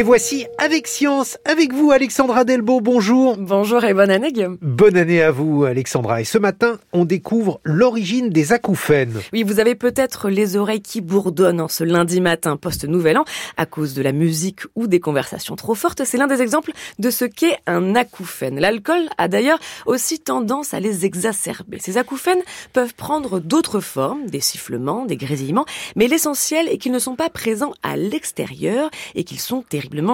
Et voici avec science, avec vous Alexandra Delbo, bonjour. Bonjour et bonne année Guillaume. Bonne année à vous Alexandra. Et ce matin, on découvre l'origine des acouphènes. Oui, vous avez peut-être les oreilles qui bourdonnent en ce lundi matin post-nouvel an à cause de la musique ou des conversations trop fortes. C'est l'un des exemples de ce qu'est un acouphène. L'alcool a d'ailleurs aussi tendance à les exacerber. Ces acouphènes peuvent prendre d'autres formes, des sifflements, des grésillements, mais l'essentiel est qu'ils ne sont pas présents à l'extérieur et qu'ils sont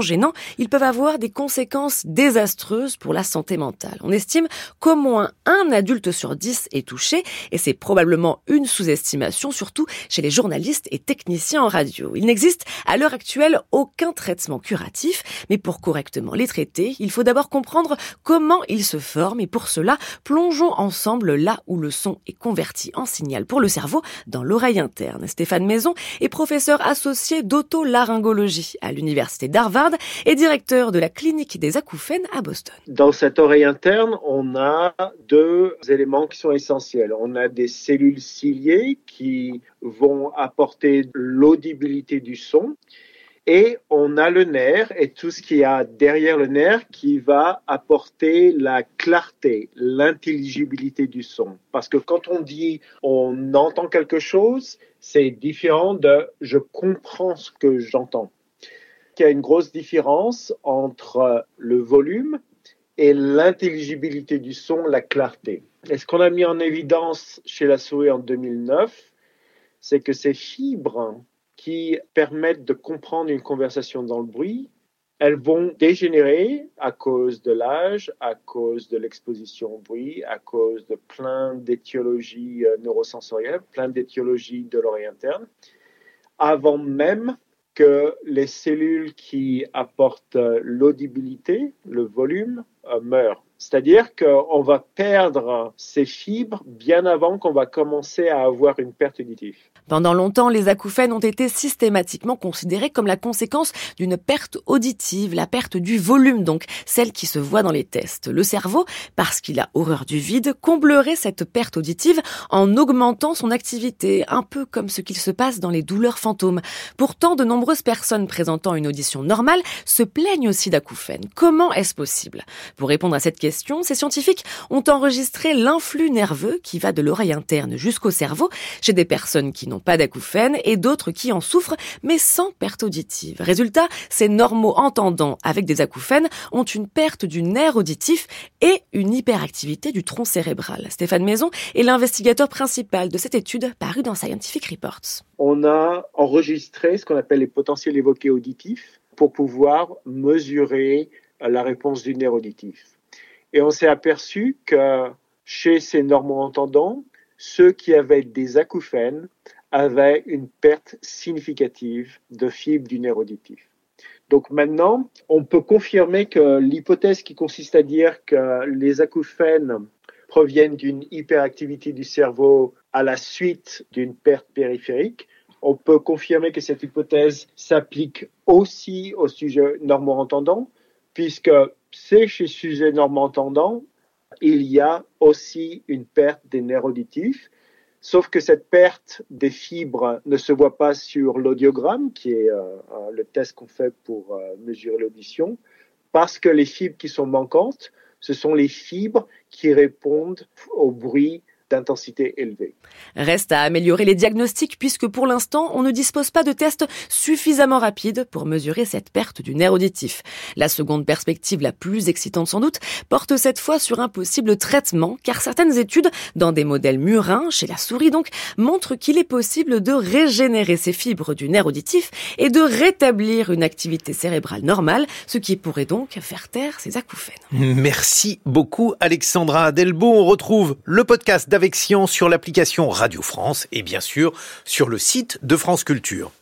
gênants, ils peuvent avoir des conséquences désastreuses pour la santé mentale. On estime qu'au moins un adulte sur dix est touché et c'est probablement une sous-estimation, surtout chez les journalistes et techniciens en radio. Il n'existe à l'heure actuelle aucun traitement curatif, mais pour correctement les traiter, il faut d'abord comprendre comment ils se forment et pour cela, plongeons ensemble là où le son est converti en signal pour le cerveau dans l'oreille interne. Stéphane Maison est professeur associé d'autolaryngologie à l'université d'Harvard et directeur de la clinique des acouphènes à Boston. Dans cette oreille interne, on a deux éléments qui sont essentiels. On a des cellules ciliées qui vont apporter l'audibilité du son et on a le nerf et tout ce qu'il y a derrière le nerf qui va apporter la clarté, l'intelligibilité du son. Parce que quand on dit on entend quelque chose, c'est différent de je comprends ce que j'entends qu'il y a une grosse différence entre le volume et l'intelligibilité du son, la clarté. Et ce qu'on a mis en évidence chez la souris en 2009, c'est que ces fibres qui permettent de comprendre une conversation dans le bruit, elles vont dégénérer à cause de l'âge, à cause de l'exposition au bruit, à cause de plein d'étiologies euh, neurosensorielles, plein d'étiologies de l'oreille interne, avant même que les cellules qui apportent l'audibilité, le volume, euh, meurent. C'est-à-dire qu'on va perdre ces fibres bien avant qu'on va commencer à avoir une perte auditive. Pendant longtemps, les acouphènes ont été systématiquement considérés comme la conséquence d'une perte auditive, la perte du volume donc, celle qui se voit dans les tests. Le cerveau, parce qu'il a horreur du vide, comblerait cette perte auditive en augmentant son activité, un peu comme ce qu'il se passe dans les douleurs fantômes. Pourtant, de nombreuses personnes présentant une audition normale se plaignent aussi d'acouphènes. Comment est-ce possible? Pour répondre à cette question, ces scientifiques ont enregistré l'influx nerveux qui va de l'oreille interne jusqu'au cerveau chez des personnes qui n'ont pas d'acouphènes et d'autres qui en souffrent mais sans perte auditive. Résultat, ces normaux entendants avec des acouphènes ont une perte du nerf auditif et une hyperactivité du tronc cérébral. Stéphane Maison est l'investigateur principal de cette étude parue dans Scientific Reports. On a enregistré ce qu'on appelle les potentiels évoqués auditifs pour pouvoir mesurer la réponse du nerf auditif. Et on s'est aperçu que chez ces normaux-entendants, ceux qui avaient des acouphènes avaient une perte significative de fibres du nerf auditif. Donc maintenant, on peut confirmer que l'hypothèse qui consiste à dire que les acouphènes proviennent d'une hyperactivité du cerveau à la suite d'une perte périphérique, on peut confirmer que cette hypothèse s'applique aussi au sujet normaux entendant, puisque c'est chez sujet normand entendant, il y a aussi une perte des nerfs auditifs, sauf que cette perte des fibres ne se voit pas sur l'audiogramme, qui est euh, euh, le test qu'on fait pour euh, mesurer l'audition, parce que les fibres qui sont manquantes, ce sont les fibres qui répondent au bruit d'intensité élevée. Reste à améliorer les diagnostics puisque pour l'instant, on ne dispose pas de tests suffisamment rapides pour mesurer cette perte du nerf auditif. La seconde perspective, la plus excitante sans doute, porte cette fois sur un possible traitement car certaines études, dans des modèles murins, chez la souris donc, montrent qu'il est possible de régénérer ces fibres du nerf auditif et de rétablir une activité cérébrale normale, ce qui pourrait donc faire taire ces acouphènes. Merci beaucoup Alexandra Delbo. On retrouve le podcast sur l'application Radio France et bien sûr sur le site de France Culture.